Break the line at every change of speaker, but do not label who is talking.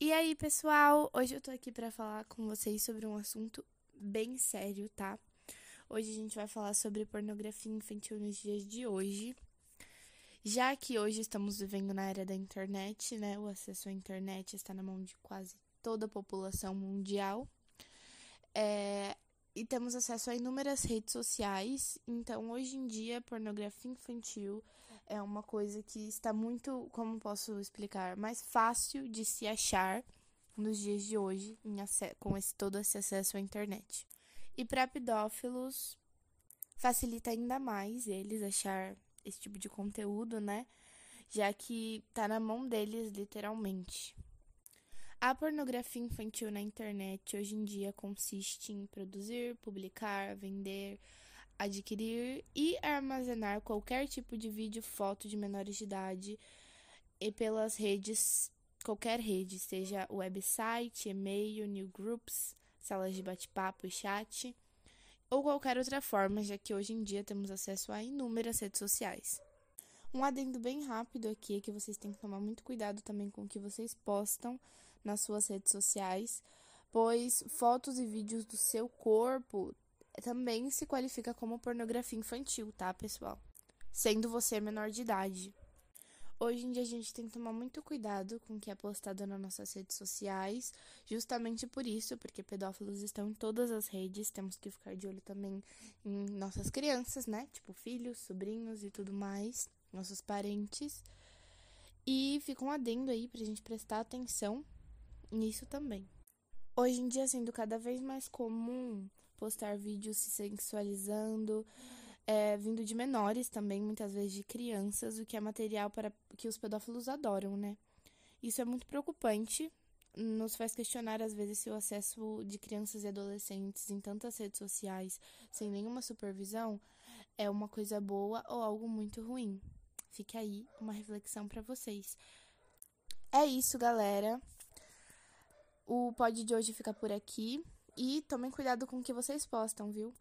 E aí, pessoal? Hoje eu tô aqui para falar com vocês sobre um assunto bem sério, tá? Hoje a gente vai falar sobre pornografia infantil nos dias de hoje. Já que hoje estamos vivendo na era da internet, né? O acesso à internet está na mão de quase toda a população mundial. É, e temos acesso a inúmeras redes sociais. Então, hoje em dia, pornografia infantil é uma coisa que está muito, como posso explicar, mais fácil de se achar nos dias de hoje, com esse, todo esse acesso à internet. E para pedófilos, facilita ainda mais eles achar esse tipo de conteúdo, né? Já que tá na mão deles, literalmente. A pornografia infantil na internet hoje em dia consiste em produzir, publicar, vender, adquirir e armazenar qualquer tipo de vídeo, foto de menores de idade e pelas redes, qualquer rede, seja website, e-mail, newsgroups, salas de bate-papo e chat, ou qualquer outra forma, já que hoje em dia temos acesso a inúmeras redes sociais. Um adendo bem rápido aqui é que vocês têm que tomar muito cuidado também com o que vocês postam nas suas redes sociais, pois fotos e vídeos do seu corpo também se qualifica como pornografia infantil, tá, pessoal? Sendo você menor de idade. Hoje em dia a gente tem que tomar muito cuidado com o que é postado nas nossas redes sociais, justamente por isso, porque pedófilos estão em todas as redes, temos que ficar de olho também em nossas crianças, né? Tipo filhos, sobrinhos e tudo mais, nossos parentes. E fica um adendo aí pra gente prestar atenção nisso também. Hoje em dia, sendo cada vez mais comum postar vídeos se sensualizando, é, vindo de menores também, muitas vezes de crianças, o que é material para que os pedófilos adoram, né? Isso é muito preocupante, nos faz questionar às vezes se o acesso de crianças e adolescentes em tantas redes sociais, sem nenhuma supervisão, é uma coisa boa ou algo muito ruim. Fica aí uma reflexão para vocês. É isso, galera. O pod de hoje fica por aqui. E tomem cuidado com o que vocês postam, viu?